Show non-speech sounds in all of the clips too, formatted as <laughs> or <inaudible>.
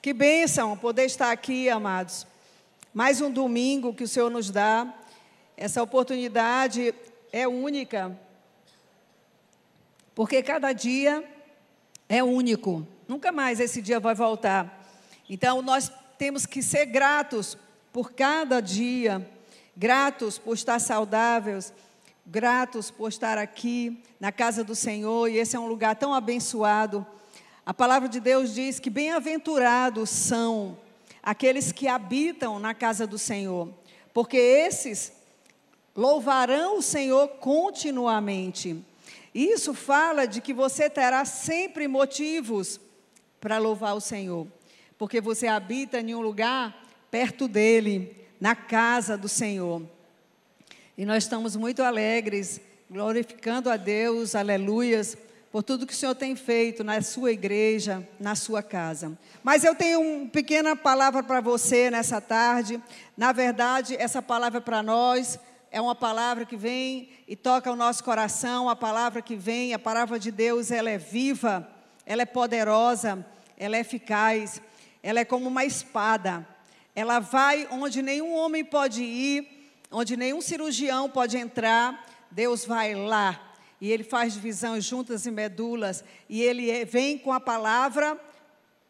Que bênção poder estar aqui, amados. Mais um domingo que o Senhor nos dá. Essa oportunidade é única. Porque cada dia é único. Nunca mais esse dia vai voltar. Então nós temos que ser gratos por cada dia, gratos por estar saudáveis, gratos por estar aqui na casa do Senhor, e esse é um lugar tão abençoado. A palavra de Deus diz que bem-aventurados são aqueles que habitam na casa do Senhor, porque esses louvarão o Senhor continuamente. Isso fala de que você terá sempre motivos para louvar o Senhor, porque você habita em um lugar perto dele, na casa do Senhor. E nós estamos muito alegres, glorificando a Deus, aleluias, por tudo que o Senhor tem feito na sua igreja, na sua casa. Mas eu tenho uma pequena palavra para você nessa tarde. Na verdade, essa palavra para nós é uma palavra que vem e toca o nosso coração, a palavra que vem, a palavra de Deus, ela é viva, ela é poderosa, ela é eficaz, ela é como uma espada. Ela vai onde nenhum homem pode ir, onde nenhum cirurgião pode entrar, Deus vai lá. E ele faz divisão juntas e medulas, e ele é, vem com a palavra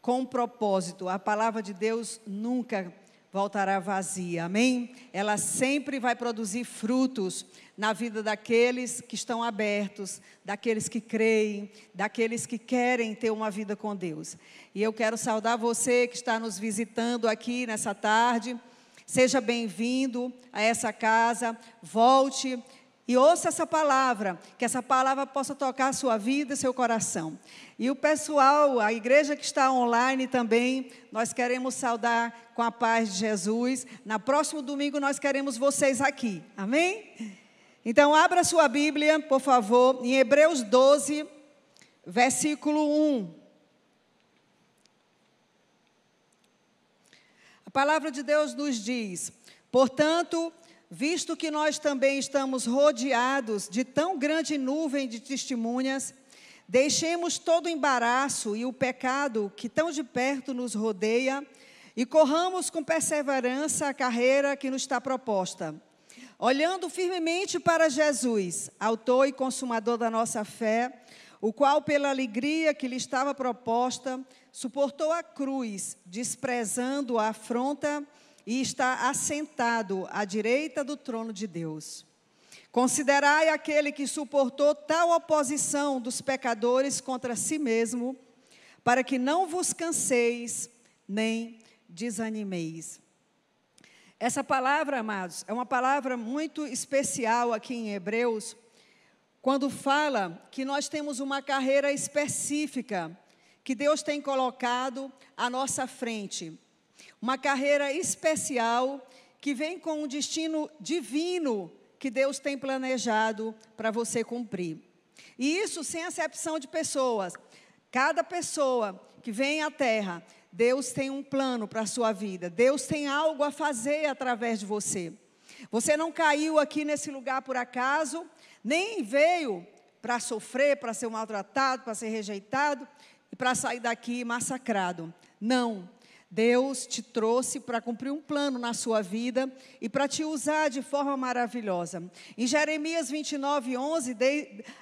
com propósito. A palavra de Deus nunca voltará vazia, amém? Ela sempre vai produzir frutos na vida daqueles que estão abertos, daqueles que creem, daqueles que querem ter uma vida com Deus. E eu quero saudar você que está nos visitando aqui nessa tarde. Seja bem-vindo a essa casa. Volte e ouça essa palavra, que essa palavra possa tocar a sua vida e seu coração. E o pessoal, a igreja que está online também, nós queremos saudar com a paz de Jesus. Na próximo domingo nós queremos vocês aqui. Amém? Então abra sua Bíblia, por favor, em Hebreus 12, versículo 1. A palavra de Deus nos diz: "Portanto, visto que nós também estamos rodeados de tão grande nuvem de testemunhas, deixemos todo o embaraço e o pecado que tão de perto nos rodeia e corramos com perseverança a carreira que nos está proposta, olhando firmemente para Jesus, autor e consumador da nossa fé, o qual, pela alegria que lhe estava proposta, suportou a cruz, desprezando a afronta e está assentado à direita do trono de Deus. Considerai aquele que suportou tal oposição dos pecadores contra si mesmo, para que não vos canseis nem desanimeis. Essa palavra, amados, é uma palavra muito especial aqui em Hebreus, quando fala que nós temos uma carreira específica que Deus tem colocado à nossa frente. Uma carreira especial que vem com um destino divino que Deus tem planejado para você cumprir. E isso sem acepção de pessoas. Cada pessoa que vem à terra, Deus tem um plano para a sua vida. Deus tem algo a fazer através de você. Você não caiu aqui nesse lugar por acaso, nem veio para sofrer, para ser maltratado, para ser rejeitado e para sair daqui massacrado. Não. Deus te trouxe para cumprir um plano na sua vida e para te usar de forma maravilhosa. Em Jeremias 29, 11,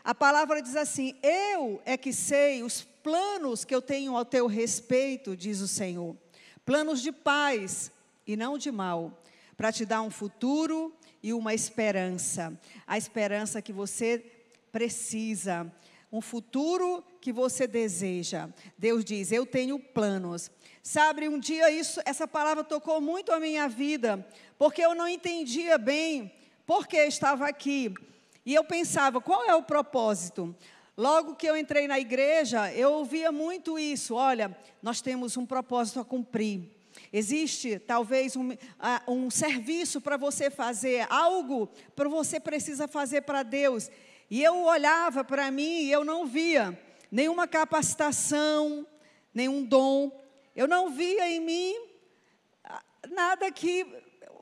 a palavra diz assim: Eu é que sei os planos que eu tenho ao teu respeito, diz o Senhor. Planos de paz e não de mal, para te dar um futuro e uma esperança. A esperança que você precisa um futuro que você deseja. Deus diz: Eu tenho planos. Sabe, um dia isso, essa palavra tocou muito a minha vida, porque eu não entendia bem por que estava aqui. E eu pensava, qual é o propósito? Logo que eu entrei na igreja, eu ouvia muito isso: olha, nós temos um propósito a cumprir. Existe talvez um, um serviço para você fazer, algo para você precisa fazer para Deus. E eu olhava para mim e eu não via nenhuma capacitação, nenhum dom, eu não via em mim ah, nada que,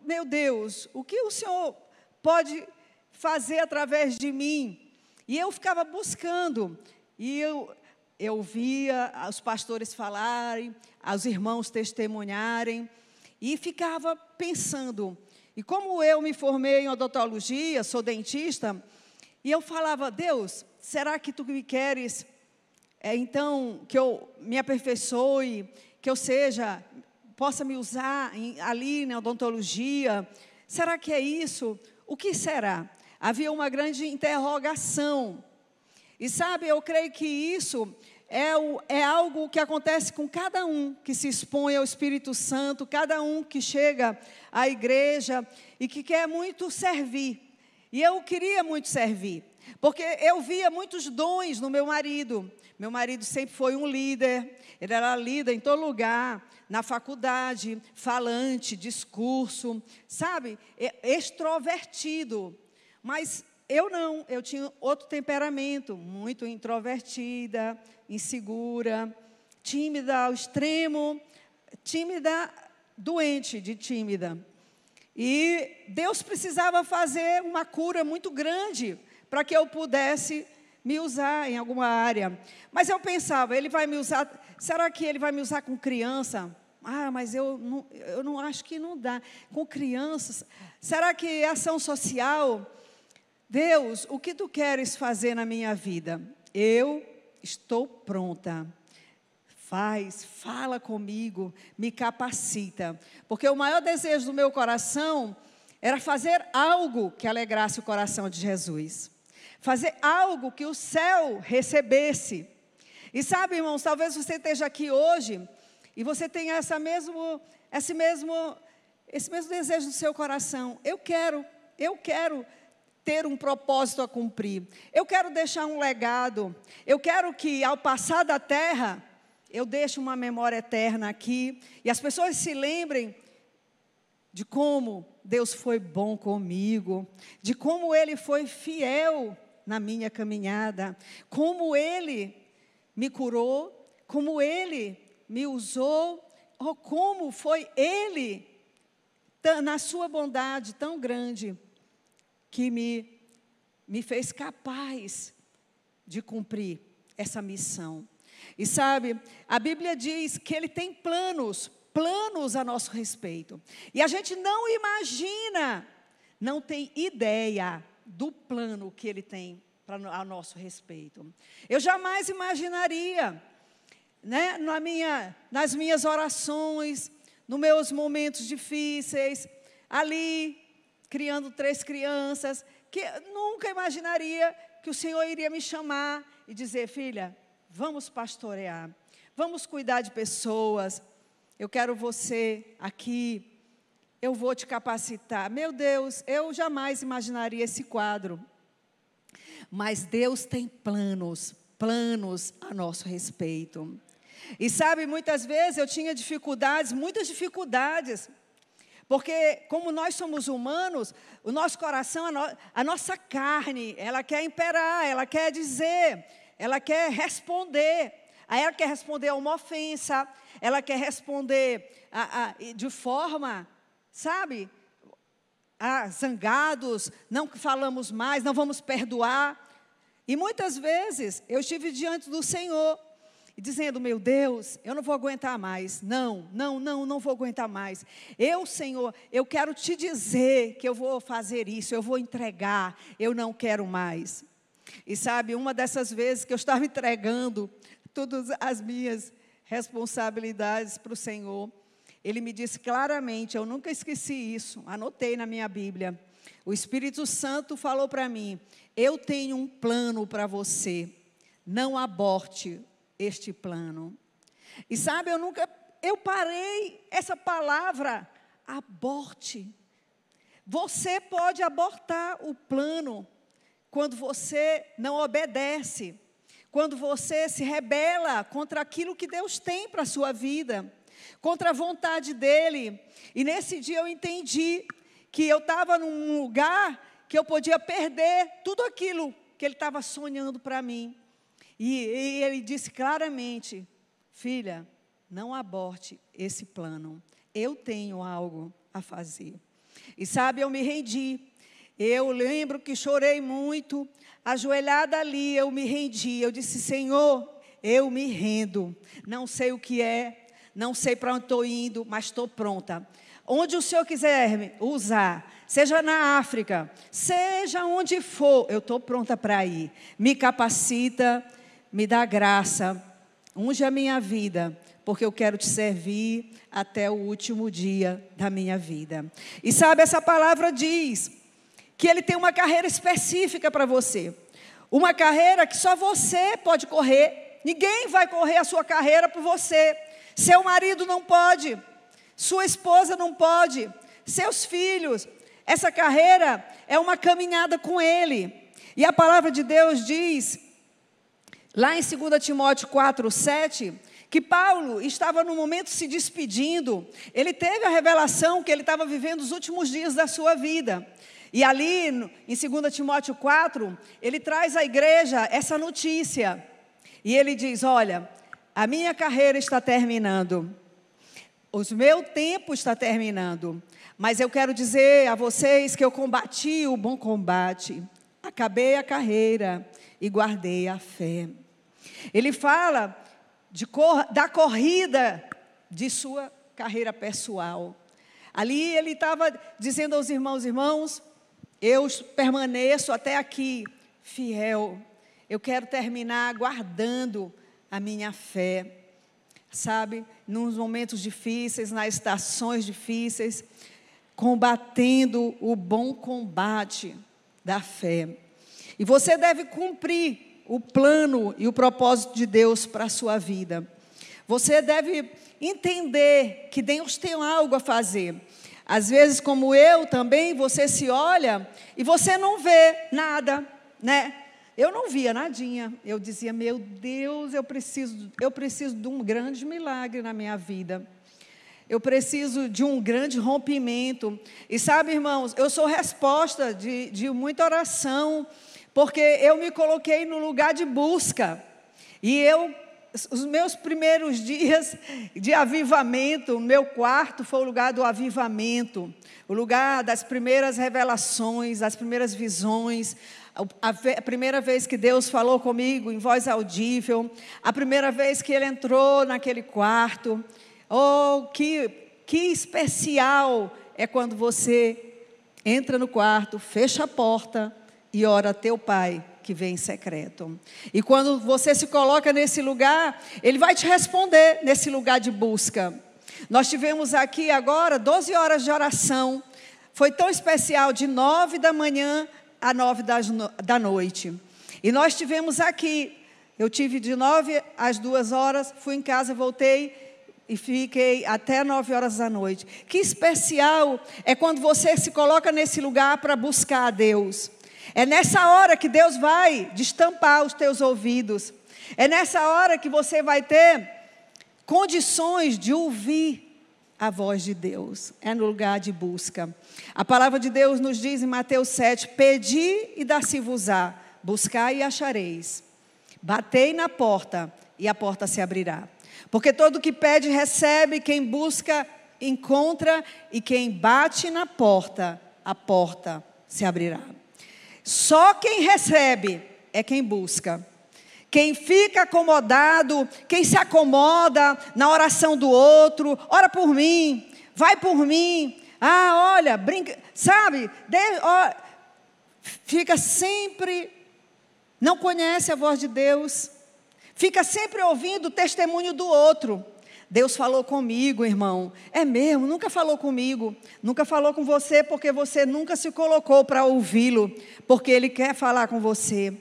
meu Deus, o que o Senhor pode fazer através de mim? E eu ficava buscando, e eu, eu via os pastores falarem, os irmãos testemunharem, e ficava pensando. E como eu me formei em odontologia, sou dentista, e eu falava, Deus, será que tu me queres, é, então, que eu me aperfeiçoe, que eu seja, possa me usar em, ali na odontologia? Será que é isso? O que será? Havia uma grande interrogação. E sabe, eu creio que isso é, o, é, algo que acontece com cada um que se expõe ao Espírito Santo, cada um que chega à igreja e que quer muito servir. E eu queria muito servir, porque eu via muitos dons no meu marido. Meu marido sempre foi um líder, ele era líder em todo lugar, na faculdade, falante, discurso, sabe? Extrovertido. Mas eu não, eu tinha outro temperamento, muito introvertida, insegura, tímida ao extremo, tímida, doente de tímida. E Deus precisava fazer uma cura muito grande para que eu pudesse me usar em alguma área. Mas eu pensava, ele vai me usar, será que ele vai me usar com criança? Ah, mas eu não, eu não acho que não dá. Com crianças, será que é ação social? Deus, o que tu queres fazer na minha vida? Eu estou pronta. Faz, fala comigo, me capacita. Porque o maior desejo do meu coração era fazer algo que alegrasse o coração de Jesus. Fazer algo que o céu recebesse. E sabe, irmãos, talvez você esteja aqui hoje e você tenha essa mesmo, esse mesmo, esse mesmo desejo no seu coração. Eu quero, eu quero ter um propósito a cumprir. Eu quero deixar um legado. Eu quero que ao passar da terra eu deixo uma memória eterna aqui e as pessoas se lembrem de como Deus foi bom comigo, de como Ele foi fiel na minha caminhada, como Ele me curou, como Ele me usou, ou como foi Ele, na sua bondade tão grande, que me, me fez capaz de cumprir essa missão. E sabe, a Bíblia diz que Ele tem planos, planos a nosso respeito. E a gente não imagina, não tem ideia do plano que Ele tem para a nosso respeito. Eu jamais imaginaria, né, na minha, nas minhas orações, nos meus momentos difíceis, ali, criando três crianças, que nunca imaginaria que o Senhor iria me chamar e dizer, filha, vamos pastorear, vamos cuidar de pessoas. Eu quero você aqui, eu vou te capacitar. Meu Deus, eu jamais imaginaria esse quadro. Mas Deus tem planos, planos a nosso respeito. E sabe, muitas vezes eu tinha dificuldades, muitas dificuldades, porque, como nós somos humanos, o nosso coração, a, no, a, nossa carne, ela quer imperar, ela quer dizer, ela quer responder. Aí ela quer responder a uma ofensa, ela quer responder a, a, de forma, sabe, a, zangados, não falamos mais, não vamos perdoar. E muitas vezes eu estive diante do Senhor dizendo: Meu Deus, eu não vou aguentar mais. Não, não, não, não vou aguentar mais. Eu, Senhor, eu quero te dizer que eu vou fazer isso, eu vou entregar, eu não quero mais. E sabe, uma dessas vezes que eu estava entregando todas as minhas responsabilidades para o Senhor, ele me disse claramente, eu nunca esqueci isso, anotei na minha Bíblia. O Espírito Santo falou para mim: Eu tenho um plano para você, não aborte este plano. E sabe, eu nunca, eu parei essa palavra, aborte. Você pode abortar o plano, quando você não obedece, quando você se rebela contra aquilo que Deus tem para a sua vida, contra a vontade dEle. E nesse dia eu entendi que eu estava num lugar que eu podia perder tudo aquilo que Ele estava sonhando para mim. E, e Ele disse claramente: Filha, não aborte esse plano. Eu tenho algo a fazer. E sabe, eu me rendi. Eu lembro que chorei muito, ajoelhada ali, eu me rendi. Eu disse: Senhor, eu me rendo. Não sei o que é, não sei para onde estou indo, mas estou pronta. Onde o Senhor quiser usar, seja na África, seja onde for, eu estou pronta para ir. Me capacita, me dá graça, unge a minha vida, porque eu quero te servir até o último dia da minha vida. E sabe, essa palavra diz que ele tem uma carreira específica para você. Uma carreira que só você pode correr. Ninguém vai correr a sua carreira por você. Seu marido não pode. Sua esposa não pode. Seus filhos. Essa carreira é uma caminhada com ele. E a palavra de Deus diz, lá em 2 Timóteo 4, 7, que Paulo estava no momento se despedindo. Ele teve a revelação que ele estava vivendo os últimos dias da sua vida. E ali, em 2 Timóteo 4, ele traz à igreja essa notícia. E ele diz: Olha, a minha carreira está terminando, o meu tempo está terminando, mas eu quero dizer a vocês que eu combati o bom combate, acabei a carreira e guardei a fé. Ele fala cor, da corrida de sua carreira pessoal. Ali ele estava dizendo aos irmãos: irmãos, eu permaneço até aqui fiel. Eu quero terminar guardando a minha fé. Sabe, nos momentos difíceis, nas estações difíceis, combatendo o bom combate da fé. E você deve cumprir o plano e o propósito de Deus para a sua vida. Você deve entender que Deus tem algo a fazer. Às vezes, como eu também, você se olha e você não vê nada, né? Eu não via nadinha. Eu dizia, meu Deus, eu preciso, eu preciso de um grande milagre na minha vida. Eu preciso de um grande rompimento. E sabe, irmãos, eu sou resposta de, de muita oração, porque eu me coloquei no lugar de busca. E eu os meus primeiros dias de avivamento, meu quarto foi o lugar do avivamento, o lugar das primeiras revelações, das primeiras visões, a, primeira vez que Deus falou comigo em voz audível, a primeira vez que Ele entrou naquele quarto. Oh, que, que especial é quando você entra no quarto, fecha a porta e ora teu Pai que vem em secreto. E quando você se coloca nesse lugar, Ele vai te responder nesse lugar de busca. Nós tivemos aqui agora 12 horas de oração. Foi tão especial, de 9 da manhã a 9 da noite. E nós tivemos aqui, eu tive de 9 às 2 horas, fui em casa, voltei e fiquei até 9 horas da noite. Que especial é quando você se coloca nesse lugar para buscar a Deus. É nessa hora que Deus vai destampar os teus ouvidos. É nessa hora que você vai ter condições de ouvir a voz de Deus. É no lugar de busca. A palavra de Deus nos diz em Mateus 7: Pedi e dar-se-vos-á, buscai e achareis. Batei na porta e a porta se abrirá. Porque todo que pede recebe, quem busca encontra, e quem bate na porta, a porta se abrirá. Só quem recebe é quem busca. Quem fica acomodado, quem se acomoda na oração do outro, ora por mim, vai por mim. Ah, olha, brinca, sabe? De, ó, fica sempre, não conhece a voz de Deus, fica sempre ouvindo o testemunho do outro. Deus falou comigo, irmão. É mesmo, nunca falou comigo. Nunca falou com você porque você nunca se colocou para ouvi-lo, porque ele quer falar com você.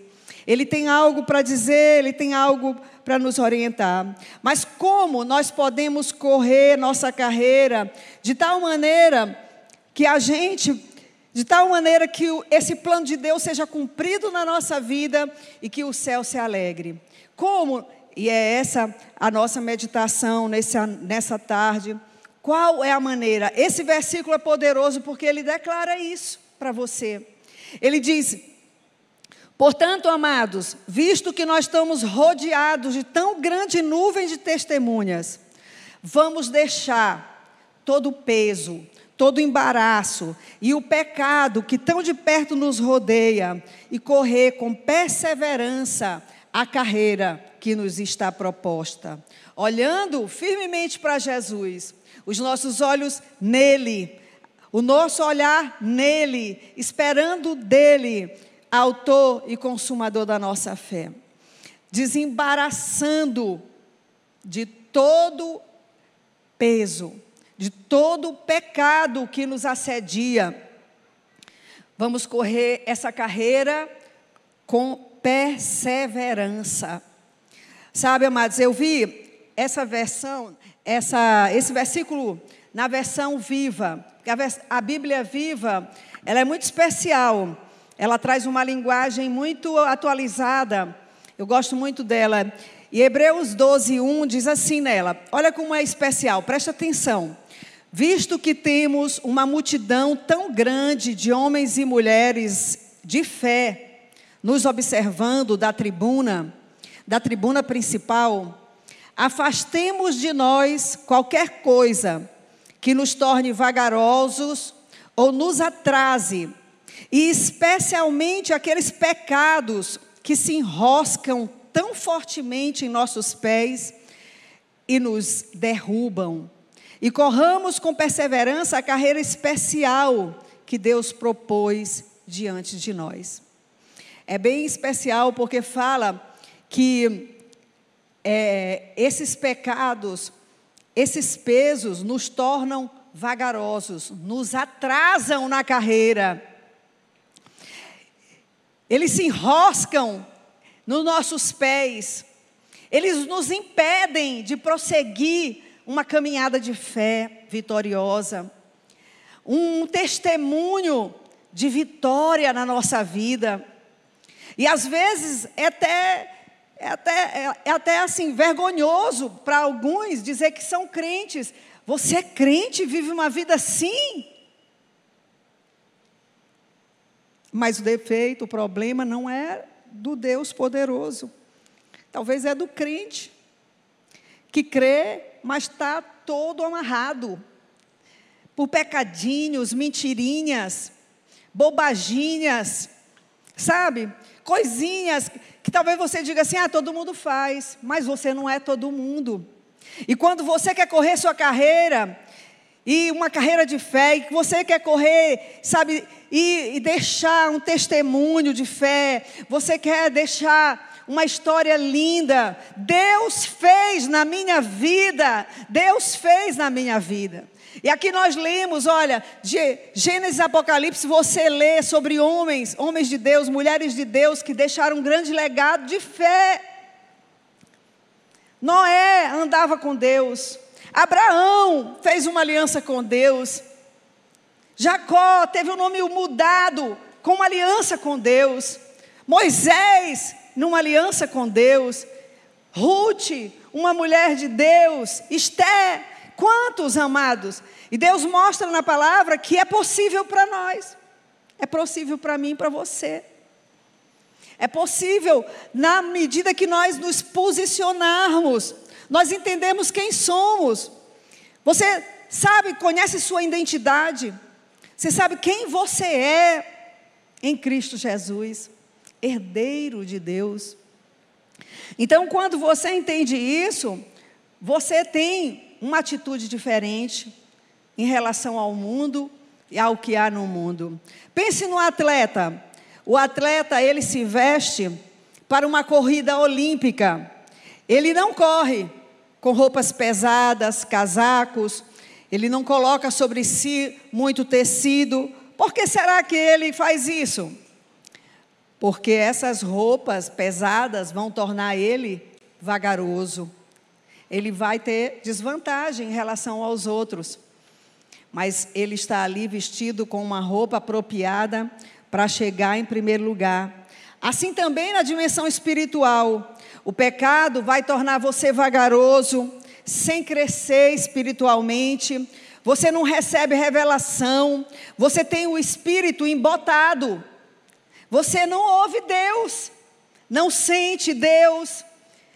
Ele tem algo para dizer, ele tem algo para nos orientar. Mas como nós podemos correr nossa carreira de tal maneira que a gente, de tal maneira que esse plano de Deus seja cumprido na nossa vida e que o céu se alegre? Como e é essa a nossa meditação nessa, nessa tarde. Qual é a maneira? Esse versículo é poderoso porque ele declara isso para você. Ele diz: Portanto, amados, visto que nós estamos rodeados de tão grande nuvem de testemunhas, vamos deixar todo o peso, todo o embaraço e o pecado que tão de perto nos rodeia e correr com perseverança a carreira que nos está proposta. Olhando firmemente para Jesus, os nossos olhos nele, o nosso olhar nele, esperando dele, autor e consumador da nossa fé. Desembaraçando de todo peso, de todo pecado que nos assedia. Vamos correr essa carreira com perseverança. Sabe, amados, eu vi essa versão, essa, esse versículo na versão viva. A, a Bíblia viva, ela é muito especial. Ela traz uma linguagem muito atualizada. Eu gosto muito dela. E Hebreus 12, 1 diz assim nela: olha como é especial, presta atenção. Visto que temos uma multidão tão grande de homens e mulheres de fé nos observando da tribuna, da tribuna principal, afastemos de nós qualquer coisa que nos torne vagarosos ou nos atrase, e especialmente aqueles pecados que se enroscam tão fortemente em nossos pés e nos derrubam. E corramos com perseverança a carreira especial que Deus propôs diante de nós. É bem especial porque fala que é, esses pecados, esses pesos nos tornam vagarosos, nos atrasam na carreira. Eles se enroscam nos nossos pés, eles nos impedem de prosseguir uma caminhada de fé vitoriosa, um testemunho de vitória na nossa vida. E às vezes é até é até, é, até assim, vergonhoso para alguns dizer que são crentes. Você é crente vive uma vida assim? Mas o defeito, o problema não é do Deus poderoso. Talvez é do crente, que crê, mas está todo amarrado por pecadinhos, mentirinhas, bobaginhas, sabe? Coisinhas que talvez você diga assim: ah, todo mundo faz, mas você não é todo mundo. E quando você quer correr sua carreira, e uma carreira de fé, e que você quer correr, sabe, e, e deixar um testemunho de fé, você quer deixar uma história linda. Deus fez na minha vida, Deus fez na minha vida. E aqui nós lemos, olha, de Gênesis e Apocalipse, você lê sobre homens, homens de Deus, mulheres de Deus que deixaram um grande legado de fé. Noé andava com Deus. Abraão fez uma aliança com Deus. Jacó teve o nome mudado com uma aliança com Deus. Moisés, numa aliança com Deus. Ruth, uma mulher de Deus. Esté, Quantos, amados? E Deus mostra na palavra que é possível para nós. É possível para mim e para você. É possível na medida que nós nos posicionarmos, nós entendemos quem somos. Você sabe, conhece sua identidade. Você sabe quem você é em Cristo Jesus, herdeiro de Deus. Então, quando você entende isso, você tem uma atitude diferente em relação ao mundo e ao que há no mundo. Pense no atleta. O atleta, ele se veste para uma corrida olímpica. Ele não corre com roupas pesadas, casacos, ele não coloca sobre si muito tecido. Por que será que ele faz isso? Porque essas roupas pesadas vão tornar ele vagaroso ele vai ter desvantagem em relação aos outros. Mas ele está ali vestido com uma roupa apropriada para chegar em primeiro lugar. Assim também na dimensão espiritual, o pecado vai tornar você vagaroso, sem crescer espiritualmente. Você não recebe revelação, você tem o espírito embotado. Você não ouve Deus, não sente Deus,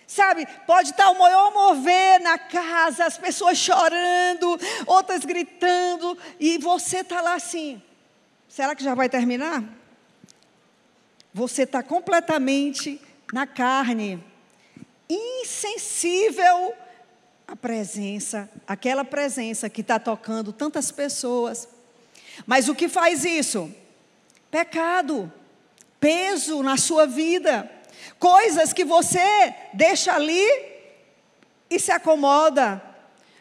Sabe, pode estar o maior mover na casa, as pessoas chorando, outras gritando, e você está lá assim. Será que já vai terminar? Você está completamente na carne. Insensível à presença, aquela presença que está tocando tantas pessoas. Mas o que faz isso? Pecado, peso na sua vida, coisas que você deixa ali e se acomoda,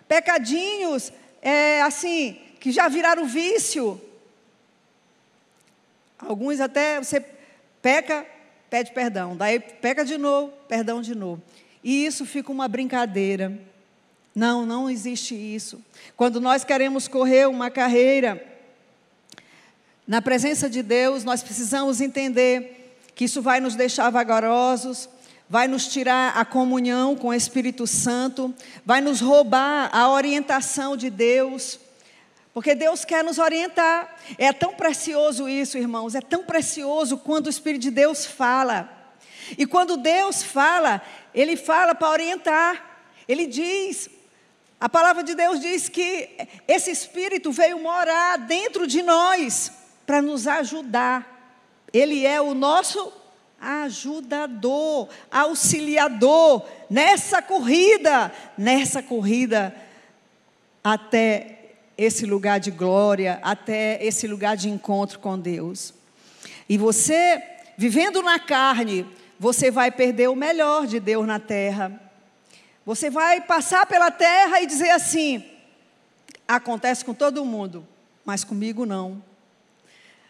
pecadinhos, é, assim, que já viraram vício. Alguns até você peca, pede perdão, daí peca de novo, perdão de novo. E isso fica uma brincadeira. Não, não existe isso. Quando nós queremos correr uma carreira na presença de Deus, nós precisamos entender que isso vai nos deixar vagarosos, vai nos tirar a comunhão com o Espírito Santo, vai nos roubar a orientação de Deus. Porque Deus quer nos orientar. É tão precioso isso, irmãos, é tão precioso quando o Espírito de Deus fala. E quando Deus fala, Ele fala para orientar. Ele diz, a palavra de Deus diz que esse Espírito veio morar dentro de nós para nos ajudar. Ele é o nosso ajudador, auxiliador nessa corrida, nessa corrida até esse lugar de glória, até esse lugar de encontro com Deus. E você, vivendo na carne, você vai perder o melhor de Deus na terra. Você vai passar pela terra e dizer assim: acontece com todo mundo, mas comigo não.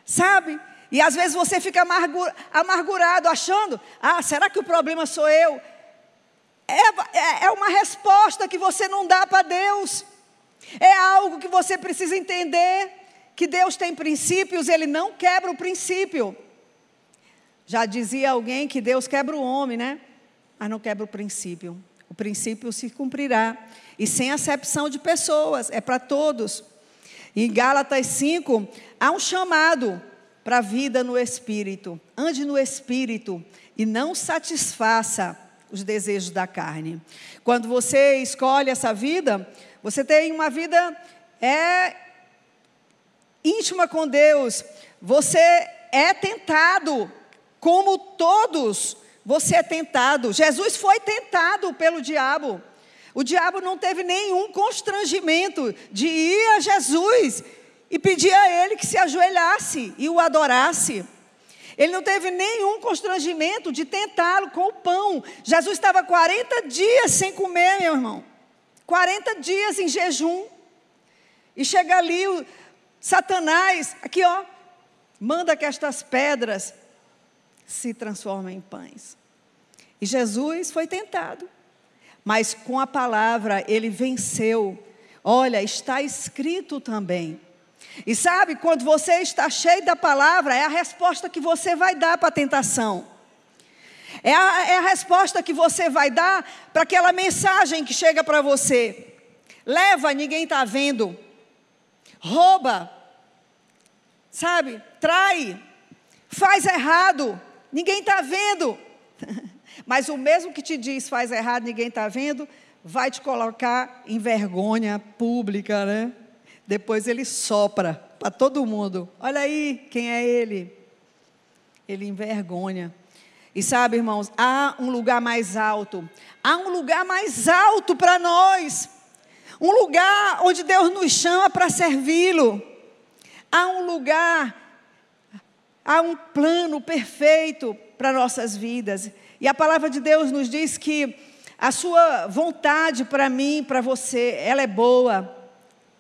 Sabe? E às vezes você fica amargurado, achando: ah, será que o problema sou eu? É, é, é uma resposta que você não dá para Deus. É algo que você precisa entender: que Deus tem princípios, Ele não quebra o princípio. Já dizia alguém que Deus quebra o homem, né? Mas não quebra o princípio. O princípio se cumprirá. E sem acepção de pessoas, é para todos. Em Gálatas 5, há um chamado para a vida no espírito. Ande no espírito e não satisfaça os desejos da carne. Quando você escolhe essa vida, você tem uma vida é íntima com Deus. Você é tentado, como todos, você é tentado. Jesus foi tentado pelo diabo. O diabo não teve nenhum constrangimento de ir a Jesus e pedir a ele que se ajoelhasse e o adorasse. Ele não teve nenhum constrangimento de tentá-lo com o pão. Jesus estava 40 dias sem comer, meu irmão. 40 dias em jejum. E chega ali o Satanás, aqui ó, manda que estas pedras se transformem em pães. E Jesus foi tentado, mas com a palavra ele venceu. Olha, está escrito também. E sabe, quando você está cheio da palavra, é a resposta que você vai dar para a tentação. É a, é a resposta que você vai dar para aquela mensagem que chega para você. Leva, ninguém está vendo. Rouba. Sabe? Trai. Faz errado. Ninguém está vendo. <laughs> Mas o mesmo que te diz faz errado, ninguém está vendo, vai te colocar em vergonha pública, né? Depois ele sopra para todo mundo. Olha aí quem é ele. Ele envergonha. E sabe, irmãos, há um lugar mais alto. Há um lugar mais alto para nós. Um lugar onde Deus nos chama para servi-lo. Há um lugar, há um plano perfeito para nossas vidas. E a palavra de Deus nos diz que a sua vontade para mim, para você, ela é boa,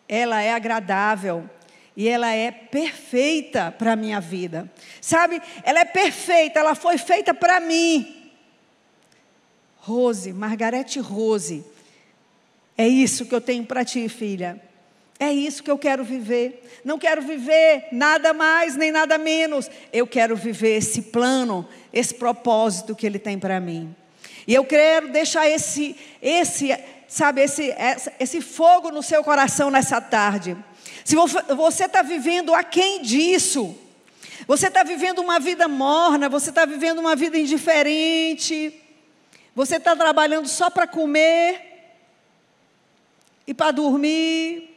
ela é agradável e ela é perfeita para a minha vida. Sabe? Ela é perfeita, ela foi feita para mim. Rose, Margarete Rose. É isso que eu tenho para ti, filha. É isso que eu quero viver. Não quero viver nada mais nem nada menos. Eu quero viver esse plano, esse propósito que Ele tem para mim. E eu quero deixar esse, esse sabe, esse, esse fogo no seu coração nessa tarde. Se você está vivendo aquém disso, você está vivendo uma vida morna, você está vivendo uma vida indiferente, você está trabalhando só para comer e para dormir,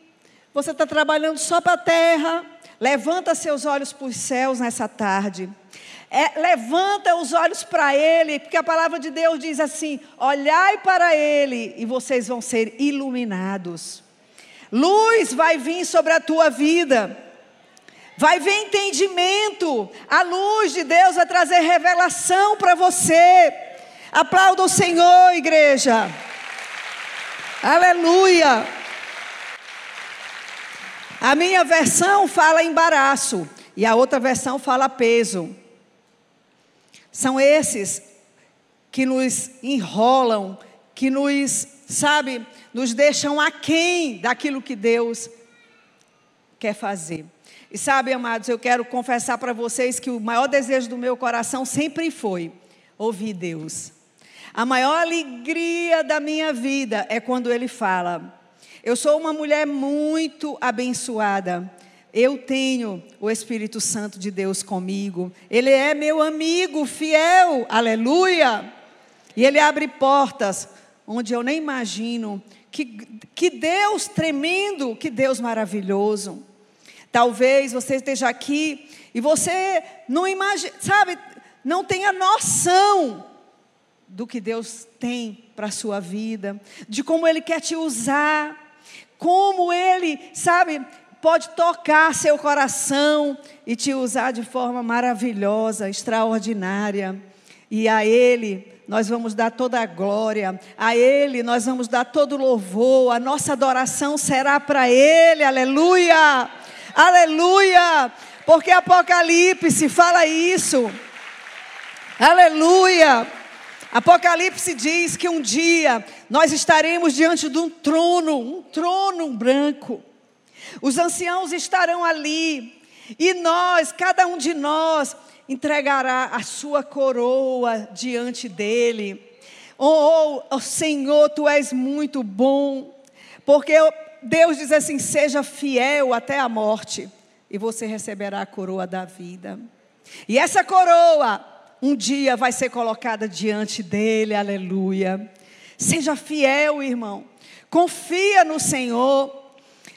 você está trabalhando só para a terra, levanta seus olhos para os céus nessa tarde. É, levanta os olhos para Ele, porque a palavra de Deus diz assim: olhai para Ele e vocês vão ser iluminados. Luz vai vir sobre a tua vida, vai vir entendimento, a luz de Deus vai trazer revelação para você. Aplauda o Senhor, igreja. Aleluia. A minha versão fala embaraço e a outra versão fala peso. São esses que nos enrolam, que nos, sabe, nos deixam aquém daquilo que Deus quer fazer. E sabe, amados, eu quero confessar para vocês que o maior desejo do meu coração sempre foi ouvir Deus. A maior alegria da minha vida é quando Ele fala. Eu sou uma mulher muito abençoada. Eu tenho o Espírito Santo de Deus comigo. Ele é meu amigo fiel. Aleluia! E ele abre portas onde eu nem imagino. Que, que Deus tremendo, que Deus maravilhoso. Talvez você esteja aqui e você não imagina, sabe, não tenha noção do que Deus tem para a sua vida, de como Ele quer te usar como Ele, sabe, pode tocar seu coração e te usar de forma maravilhosa, extraordinária. E a Ele nós vamos dar toda a glória, a Ele nós vamos dar todo o louvor, a nossa adoração será para Ele, aleluia, aleluia, porque Apocalipse fala isso, aleluia. Apocalipse diz que um dia nós estaremos diante de um trono, um trono branco. Os anciãos estarão ali e nós, cada um de nós, entregará a sua coroa diante dele. Oh, oh, Senhor, tu és muito bom, porque Deus diz assim: seja fiel até a morte, e você receberá a coroa da vida. E essa coroa um dia vai ser colocada diante dele, aleluia. Seja fiel, irmão. Confia no Senhor.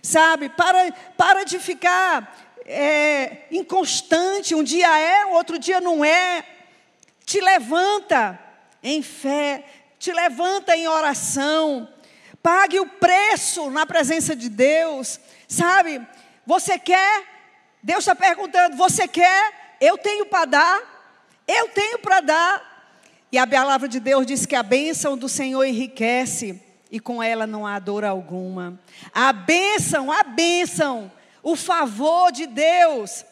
Sabe, para, para de ficar é, inconstante. Um dia é, outro dia não é. Te levanta em fé, te levanta em oração. Pague o preço na presença de Deus. Sabe, você quer? Deus está perguntando: você quer? Eu tenho para dar. Eu tenho para dar. E a palavra de Deus diz que a bênção do Senhor enriquece e com ela não há dor alguma. A bênção, a bênção, o favor de Deus.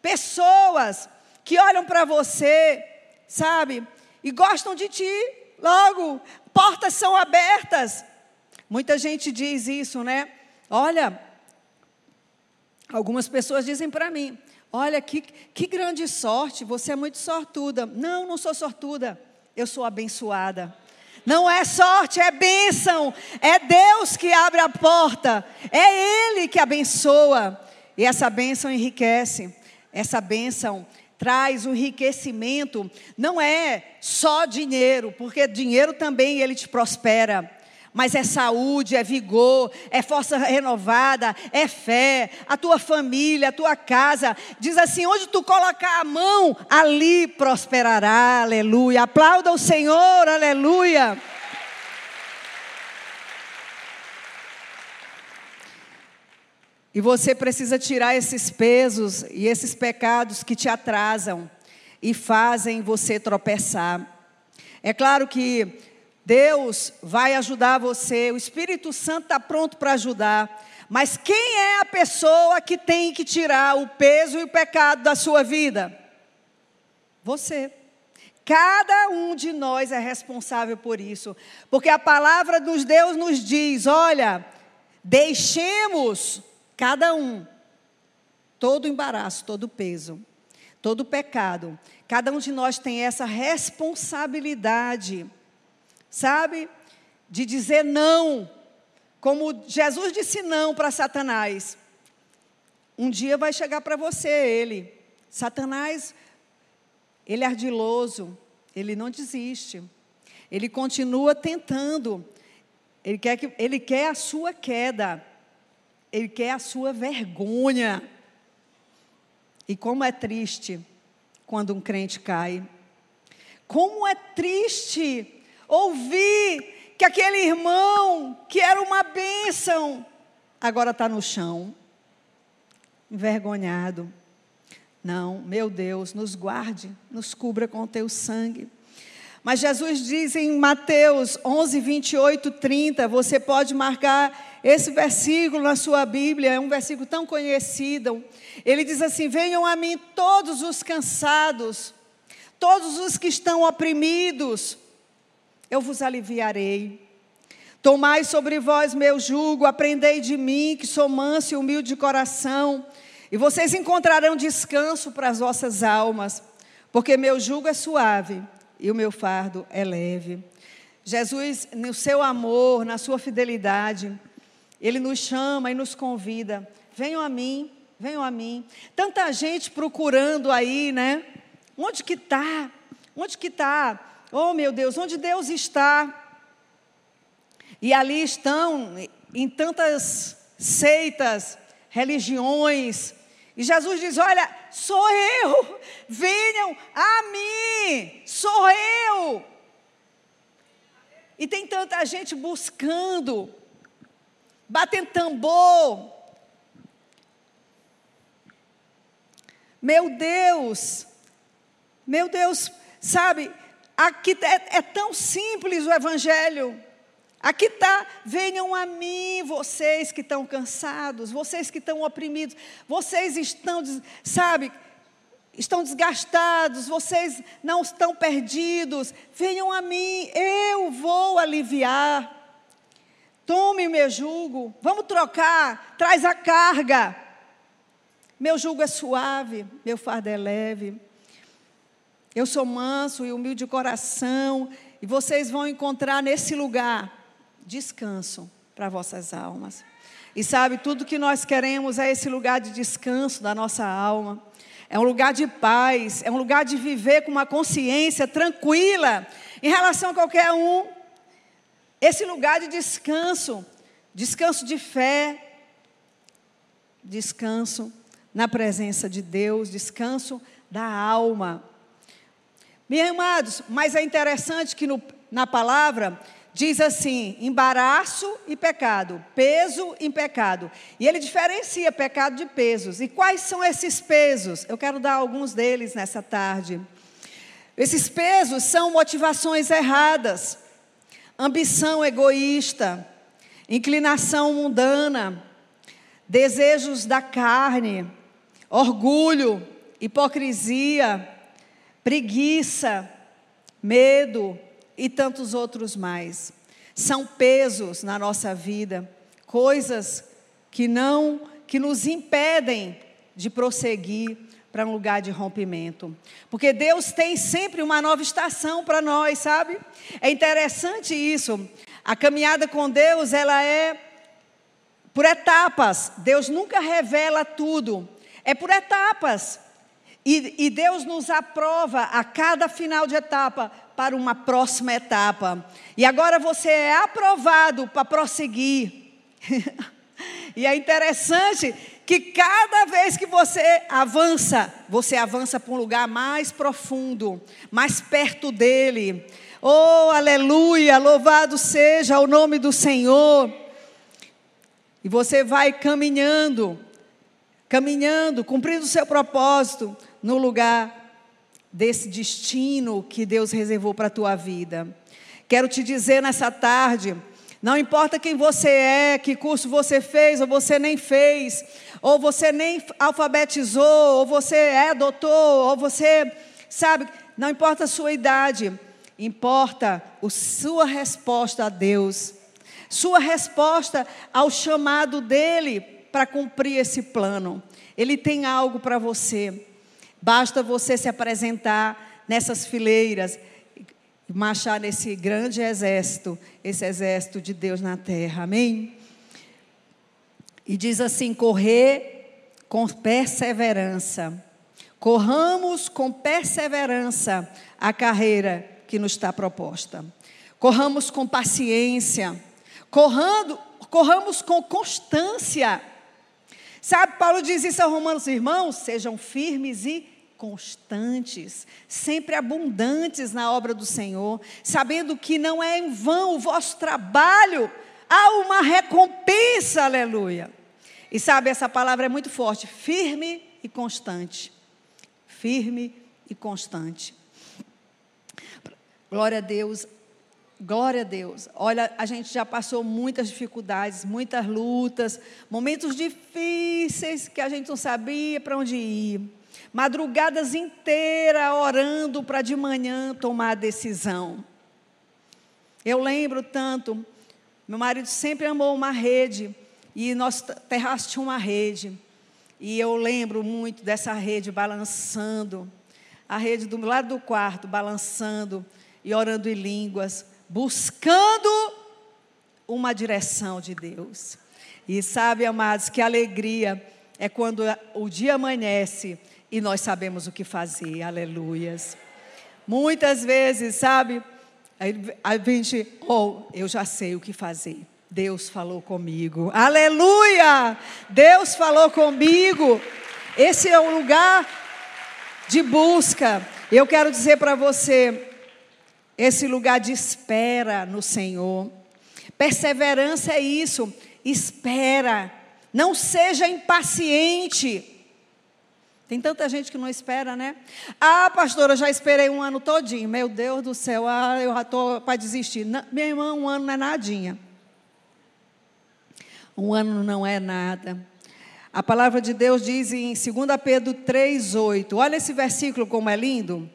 Pessoas que olham para você, sabe, e gostam de ti, logo, portas são abertas. Muita gente diz isso, né? Olha, algumas pessoas dizem para mim: Olha, que, que grande sorte, você é muito sortuda. Não, não sou sortuda, eu sou abençoada. Não é sorte, é bênção. É Deus que abre a porta. É Ele que abençoa. E essa bênção enriquece. Essa bênção traz o enriquecimento. Não é só dinheiro, porque dinheiro também ele te prospera mas é saúde, é vigor, é força renovada, é fé, a tua família, a tua casa. Diz assim: onde tu colocar a mão, ali prosperará, aleluia. Aplauda o Senhor, aleluia. E você precisa tirar esses pesos e esses pecados que te atrasam e fazem você tropeçar. É claro que Deus vai ajudar você, o Espírito Santo está pronto para ajudar. Mas quem é a pessoa que tem que tirar o peso e o pecado da sua vida? Você. Cada um de nós é responsável por isso. Porque a palavra dos Deus nos diz: olha, deixemos cada um todo embaraço, todo peso, todo pecado. Cada um de nós tem essa responsabilidade sabe? De dizer não. Como Jesus disse não para Satanás. Um dia vai chegar para você ele. Satanás, ele é ardiloso, ele não desiste. Ele continua tentando. Ele quer, que, ele quer a sua queda. Ele quer a sua vergonha. E como é triste quando um crente cai. Como é triste ouvir que aquele irmão que era uma bênção agora está no chão, envergonhado. Não, meu Deus, nos guarde, nos cubra com o teu sangue. Mas Jesus diz em Mateus 11, 28, 30, você pode marcar esse versículo na sua Bíblia, é um versículo tão conhecido. Ele diz assim: Venham a mim todos os cansados, todos os que estão oprimidos, eu vos aliviarei. Tomai sobre vós meu jugo, aprendei de mim, que sou manso e humilde de coração, e vocês encontrarão descanso para as vossas almas, porque meu jugo é suave e o meu fardo é leve. Jesus, no seu amor, na sua fidelidade, ele nos chama e nos convida: venham a mim, venham a mim. Tanta gente procurando aí, né? Onde que está? Onde que está? Oh, meu Deus, onde Deus está? E ali estão em tantas seitas, religiões. E Jesus diz: Olha, sou eu, venham a mim, sou eu. E tem tanta gente buscando, batendo tambor. Meu Deus, meu Deus, sabe, aqui é, é tão simples o Evangelho. Aqui está, venham a mim, vocês que estão cansados, vocês que estão oprimidos, vocês estão, sabe, estão desgastados, vocês não estão perdidos, venham a mim, eu vou aliviar. Tome o meu jugo, vamos trocar, traz a carga. Meu jugo é suave, meu fardo é leve. Eu sou manso e humilde de coração, e vocês vão encontrar nesse lugar descanso para vossas almas. E sabe, tudo que nós queremos é esse lugar de descanso da nossa alma. É um lugar de paz, é um lugar de viver com uma consciência tranquila em relação a qualquer um. Esse lugar de descanso, descanso de fé, descanso na presença de Deus, descanso da alma. Meus amados, mas é interessante que no, na palavra diz assim: embaraço e pecado, peso e pecado. E ele diferencia pecado de pesos. E quais são esses pesos? Eu quero dar alguns deles nessa tarde. Esses pesos são motivações erradas, ambição egoísta, inclinação mundana, desejos da carne, orgulho, hipocrisia, preguiça, medo, e tantos outros mais. São pesos na nossa vida, coisas que não que nos impedem de prosseguir para um lugar de rompimento. Porque Deus tem sempre uma nova estação para nós, sabe? É interessante isso. A caminhada com Deus, ela é por etapas. Deus nunca revela tudo. É por etapas. E, e Deus nos aprova a cada final de etapa para uma próxima etapa. E agora você é aprovado para prosseguir. <laughs> e é interessante que cada vez que você avança, você avança para um lugar mais profundo, mais perto dele. Oh, aleluia! Louvado seja o nome do Senhor. E você vai caminhando, caminhando, cumprindo o seu propósito no lugar desse destino que Deus reservou para a tua vida. Quero te dizer nessa tarde, não importa quem você é, que curso você fez ou você nem fez, ou você nem alfabetizou, ou você é doutor, ou você, sabe, não importa a sua idade, importa a sua resposta a Deus, sua resposta ao chamado dele para cumprir esse plano. Ele tem algo para você. Basta você se apresentar nessas fileiras marchar nesse grande exército, esse exército de Deus na terra. Amém? E diz assim: correr com perseverança. Corramos com perseverança a carreira que nos está proposta. Corramos com paciência. Corrando, corramos com constância Sabe, Paulo diz isso a Romanos, irmãos, sejam firmes e constantes, sempre abundantes na obra do Senhor, sabendo que não é em vão o vosso trabalho, há uma recompensa, aleluia. E sabe, essa palavra é muito forte, firme e constante. Firme e constante. Glória a Deus. Glória a Deus. Olha, a gente já passou muitas dificuldades, muitas lutas, momentos difíceis que a gente não sabia para onde ir. Madrugadas inteiras orando para de manhã tomar a decisão. Eu lembro tanto, meu marido sempre amou uma rede, e nosso terraço tinha uma rede. E eu lembro muito dessa rede balançando, a rede do lado do quarto balançando e orando em línguas, buscando uma direção de Deus. E sabe, amados, que alegria é quando o dia amanhece e nós sabemos o que fazer. Aleluias. Muitas vezes, sabe, a gente, oh, eu já sei o que fazer. Deus falou comigo. Aleluia! Deus falou comigo. Esse é o lugar de busca. Eu quero dizer para você, esse lugar de espera no Senhor. Perseverança é isso, espera. Não seja impaciente. Tem tanta gente que não espera, né? Ah, pastora, já esperei um ano todinho. Meu Deus do céu, ah, eu já estou para desistir. Não, minha irmã, um ano não é nadinha. Um ano não é nada. A palavra de Deus diz em 2 Pedro 3,8. Olha esse versículo como é lindo.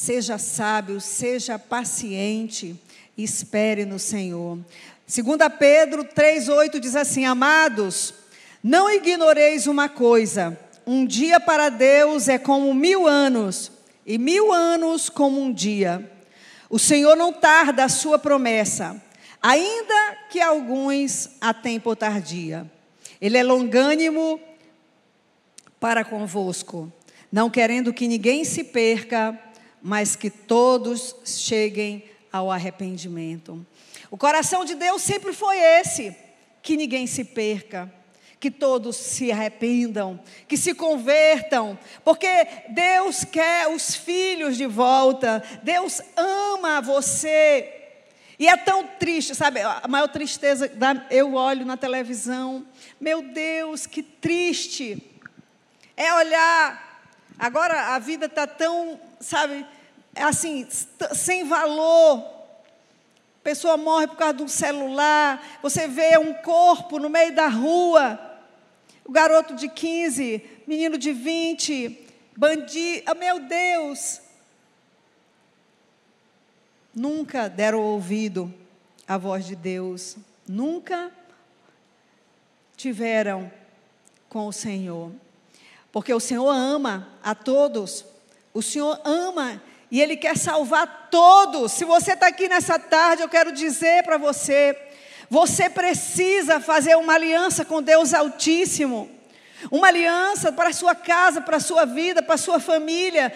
Seja sábio, seja paciente, espere no Senhor. 2 Pedro 3,8 diz assim: Amados, não ignoreis uma coisa: um dia para Deus é como mil anos, e mil anos como um dia. O Senhor não tarda a sua promessa ainda que alguns a tenham por tardia. Ele é longânimo para convosco, não querendo que ninguém se perca, mas que todos cheguem ao arrependimento. O coração de Deus sempre foi esse: que ninguém se perca, que todos se arrependam, que se convertam, porque Deus quer os filhos de volta, Deus ama você e é tão triste, sabe? A maior tristeza, da, eu olho na televisão, meu Deus, que triste. É olhar, agora a vida está tão, sabe, assim, sem valor. Pessoa morre por causa de um celular, você vê um corpo no meio da rua, o garoto de 15, menino de 20, bandido, oh, meu Deus, nunca deram ouvido à voz de Deus, nunca tiveram com o Senhor. Porque o Senhor ama a todos, o Senhor ama e Ele quer salvar todos. Se você está aqui nessa tarde, eu quero dizer para você: você precisa fazer uma aliança com Deus Altíssimo, uma aliança para a sua casa, para a sua vida, para a sua família,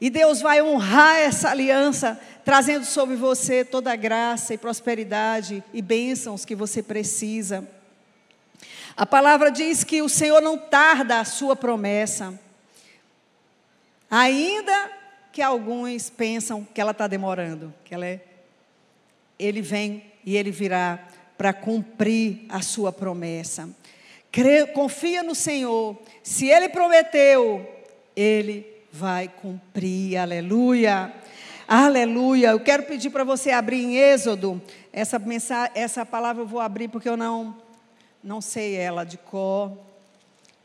e Deus vai honrar essa aliança trazendo sobre você toda a graça e prosperidade e bênçãos que você precisa. A palavra diz que o Senhor não tarda a sua promessa, ainda que alguns pensam que ela está demorando, que ela é, ele vem e ele virá para cumprir a sua promessa. Confia no Senhor, se Ele prometeu, Ele vai cumprir, aleluia. Aleluia. Eu quero pedir para você abrir em Êxodo. Essa, mensagem, essa palavra eu vou abrir porque eu não, não sei ela de cor.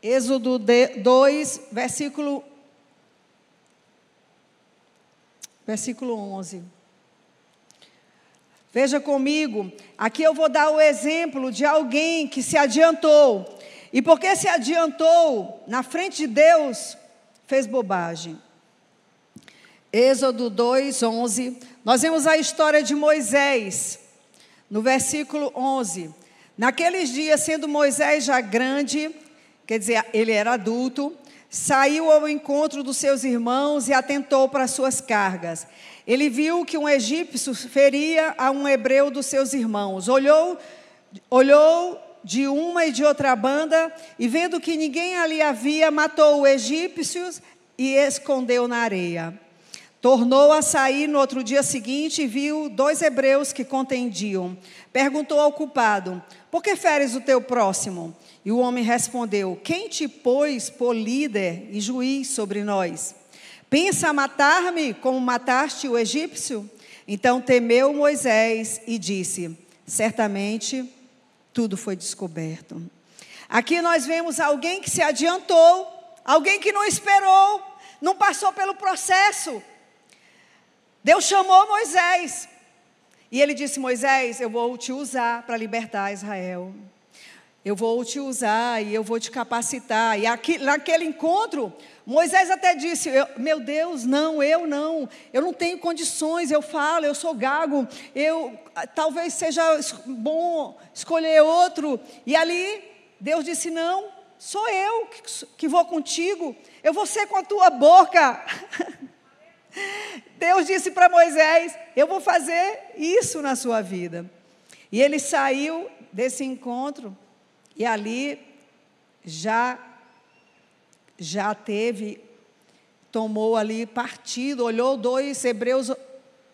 Êxodo 2, versículo, versículo 11. Veja comigo, aqui eu vou dar o exemplo de alguém que se adiantou. E porque se adiantou na frente de Deus, fez bobagem. Êxodo 2, 11. Nós vemos a história de Moisés, no versículo 11. Naqueles dias, sendo Moisés já grande, quer dizer, ele era adulto, saiu ao encontro dos seus irmãos e atentou para suas cargas. Ele viu que um egípcio feria a um hebreu dos seus irmãos. Olhou, olhou de uma e de outra banda, e vendo que ninguém ali havia, matou o egípcios e escondeu na areia. Tornou a sair no outro dia seguinte e viu dois hebreus que contendiam. Perguntou ao culpado: Por que feres o teu próximo? E o homem respondeu: Quem te pôs por líder e juiz sobre nós? Pensa matar-me como mataste o egípcio? Então temeu Moisés e disse: Certamente tudo foi descoberto. Aqui nós vemos alguém que se adiantou, alguém que não esperou, não passou pelo processo. Deus chamou Moisés. E ele disse: Moisés, eu vou te usar para libertar Israel. Eu vou te usar e eu vou te capacitar. E aqui, naquele encontro, Moisés até disse: Meu Deus, não, eu não, eu não tenho condições. Eu falo, eu sou gago, eu talvez seja bom escolher outro. E ali, Deus disse: Não, sou eu que, que vou contigo, eu vou ser com a tua boca. <laughs> Deus disse para Moisés: Eu vou fazer isso na sua vida. E ele saiu desse encontro e ali já já teve tomou ali partido, olhou dois hebreus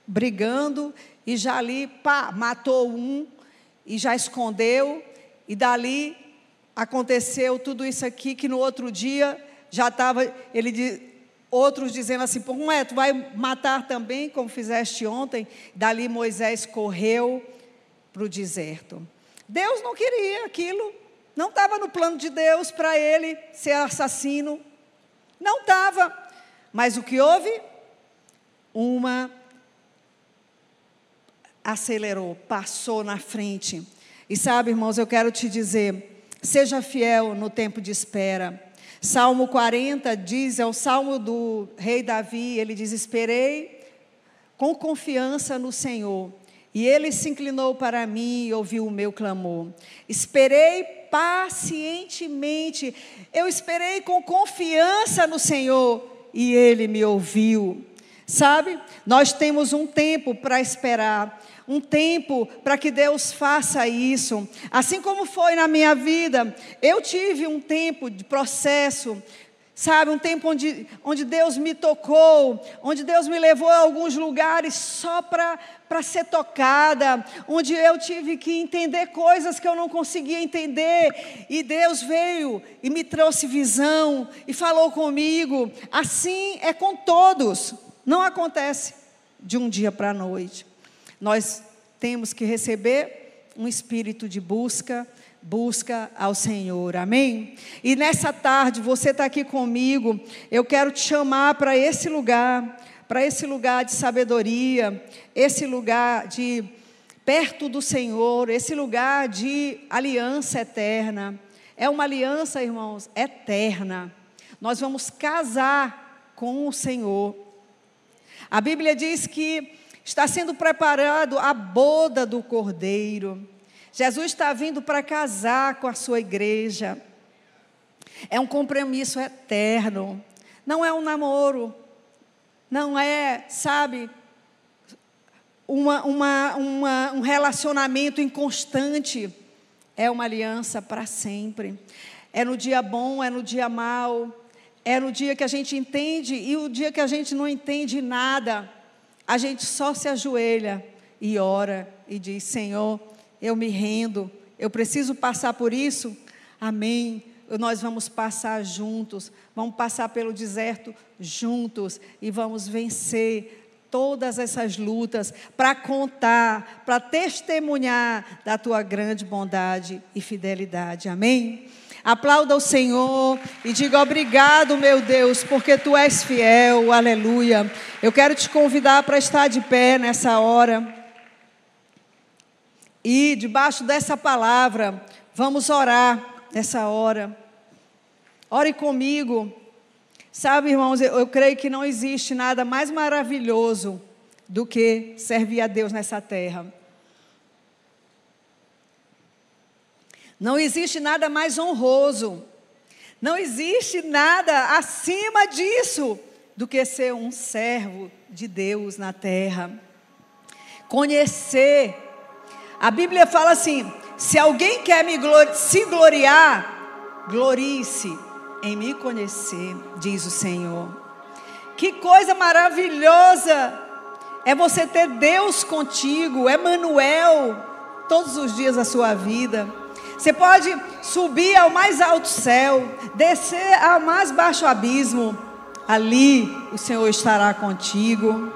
brigando e já ali pá, matou um e já escondeu e dali aconteceu tudo isso aqui que no outro dia já estava ele outros dizendo assim, não é, tu vai matar também como fizeste ontem. Dali Moisés correu para o deserto. Deus não queria aquilo. Não estava no plano de Deus para ele ser assassino. Não estava. Mas o que houve? Uma acelerou, passou na frente. E sabe, irmãos, eu quero te dizer: seja fiel no tempo de espera. Salmo 40 diz, é o salmo do rei Davi, ele diz: Esperei com confiança no Senhor, e ele se inclinou para mim e ouviu o meu clamor. Esperei pacientemente. Eu esperei com confiança no Senhor e Ele me ouviu. Sabe? Nós temos um tempo para esperar, um tempo para que Deus faça isso. Assim como foi na minha vida, eu tive um tempo de processo, Sabe, um tempo onde, onde Deus me tocou, onde Deus me levou a alguns lugares só para ser tocada, onde eu tive que entender coisas que eu não conseguia entender, e Deus veio e me trouxe visão e falou comigo. Assim é com todos, não acontece de um dia para a noite. Nós temos que receber um espírito de busca, busca ao Senhor, amém? E nessa tarde, você está aqui comigo, eu quero te chamar para esse lugar, para esse lugar de sabedoria, esse lugar de perto do Senhor, esse lugar de aliança eterna. É uma aliança, irmãos, eterna. Nós vamos casar com o Senhor. A Bíblia diz que está sendo preparado a boda do Cordeiro. Jesus está vindo para casar com a sua igreja. É um compromisso eterno. Não é um namoro. Não é, sabe, uma, uma, uma, um relacionamento inconstante. É uma aliança para sempre. É no dia bom, é no dia mau. É no dia que a gente entende e o dia que a gente não entende nada. A gente só se ajoelha e ora e diz: Senhor, eu me rendo, eu preciso passar por isso? Amém. Nós vamos passar juntos, vamos passar pelo deserto juntos e vamos vencer todas essas lutas para contar, para testemunhar da tua grande bondade e fidelidade. Amém? Aplauda o Senhor e diga obrigado, meu Deus, porque tu és fiel. Aleluia. Eu quero te convidar para estar de pé nessa hora. E debaixo dessa palavra, vamos orar nessa hora. Ore comigo. Sabe, irmãos, eu, eu creio que não existe nada mais maravilhoso do que servir a Deus nessa terra. Não existe nada mais honroso. Não existe nada acima disso do que ser um servo de Deus na terra. Conhecer a Bíblia fala assim: se alguém quer me glori se gloriar, glorie-se em me conhecer, diz o Senhor. Que coisa maravilhosa é você ter Deus contigo, Emmanuel, todos os dias da sua vida. Você pode subir ao mais alto céu, descer ao mais baixo abismo, ali o Senhor estará contigo.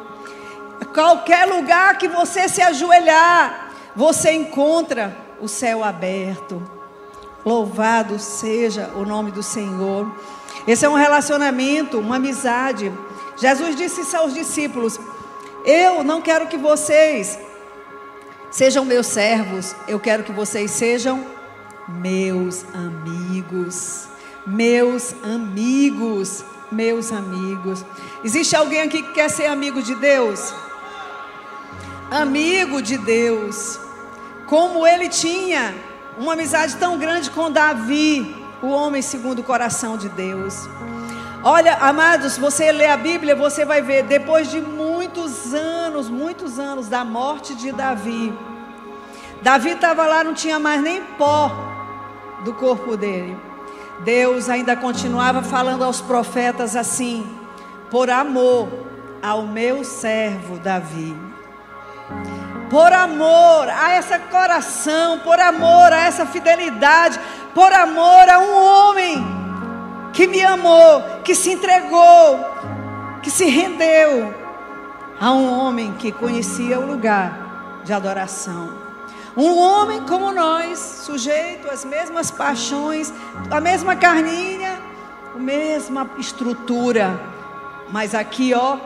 Qualquer lugar que você se ajoelhar, você encontra o céu aberto. Louvado seja o nome do Senhor. Esse é um relacionamento, uma amizade. Jesus disse aos discípulos: Eu não quero que vocês sejam meus servos, eu quero que vocês sejam meus amigos. Meus amigos, meus amigos. Existe alguém aqui que quer ser amigo de Deus? Amigo de Deus. Como ele tinha uma amizade tão grande com Davi, o homem segundo o coração de Deus. Olha, amados, você lê a Bíblia, você vai ver, depois de muitos anos, muitos anos da morte de Davi, Davi estava lá, não tinha mais nem pó do corpo dele. Deus ainda continuava falando aos profetas assim: por amor ao meu servo Davi. Por amor a esse coração, por amor a essa fidelidade, por amor a um homem que me amou, que se entregou, que se rendeu a um homem que conhecia o lugar de adoração. Um homem como nós, sujeito às mesmas paixões, a mesma carninha, a mesma estrutura, mas aqui, ó,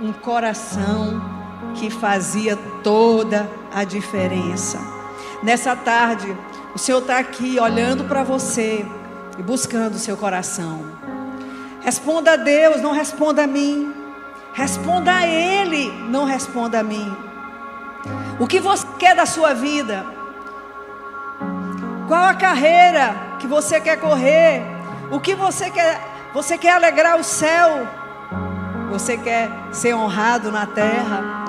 um coração que fazia toda a diferença. Nessa tarde, o Senhor está aqui olhando para você e buscando o seu coração. Responda a Deus, não responda a mim. Responda a Ele, não responda a mim. O que você quer da sua vida? Qual a carreira que você quer correr? O que você quer? Você quer alegrar o céu? Você quer ser honrado na terra?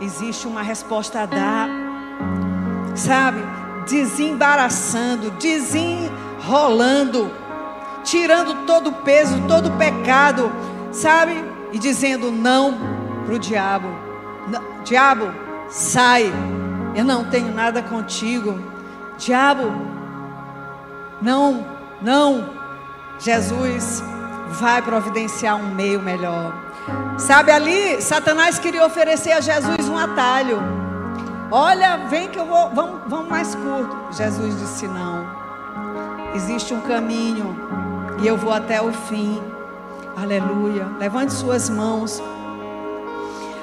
Existe uma resposta a dar, sabe? Desembaraçando, desenrolando, tirando todo o peso, todo o pecado, sabe? E dizendo não para o diabo. Diabo, sai, eu não tenho nada contigo. Diabo, não, não. Jesus vai providenciar um meio melhor. Sabe ali, Satanás queria oferecer a Jesus um atalho. Olha, vem que eu vou, vamos, vamos mais curto. Jesus disse não. Existe um caminho e eu vou até o fim. Aleluia. Levante suas mãos.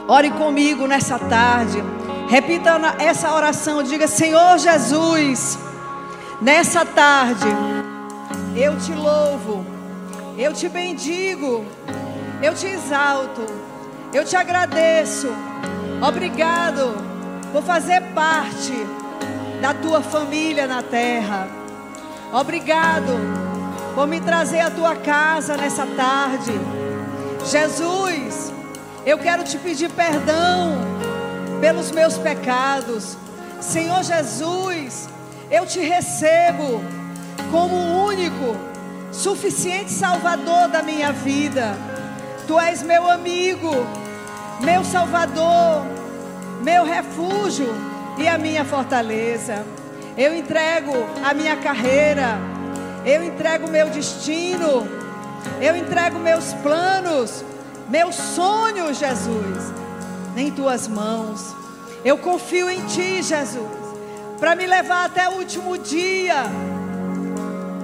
Ore comigo nessa tarde. Repita essa oração. Diga: Senhor Jesus, nessa tarde, eu te louvo, eu te bendigo, eu te exalto, eu te agradeço. Obrigado por fazer parte da tua família na terra. Obrigado por me trazer à tua casa nessa tarde. Jesus, eu quero te pedir perdão pelos meus pecados. Senhor Jesus, eu te recebo como o único, suficiente Salvador da minha vida. Tu és meu amigo, meu Salvador, meu refúgio e a minha fortaleza. Eu entrego a minha carreira, eu entrego meu destino, eu entrego meus planos meu sonho, Jesus, em tuas mãos. Eu confio em ti, Jesus, para me levar até o último dia,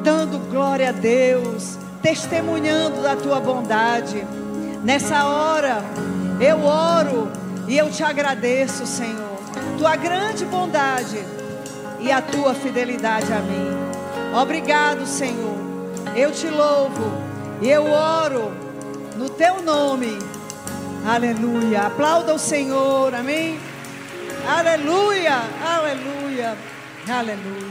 dando glória a Deus, testemunhando da tua bondade. Nessa hora, eu oro e eu te agradeço, Senhor, tua grande bondade e a tua fidelidade a mim. Obrigado, Senhor. Eu te louvo e eu oro no teu nome. Aleluia. Aplauda o Senhor. Amém. Aleluia. Aleluia. Aleluia.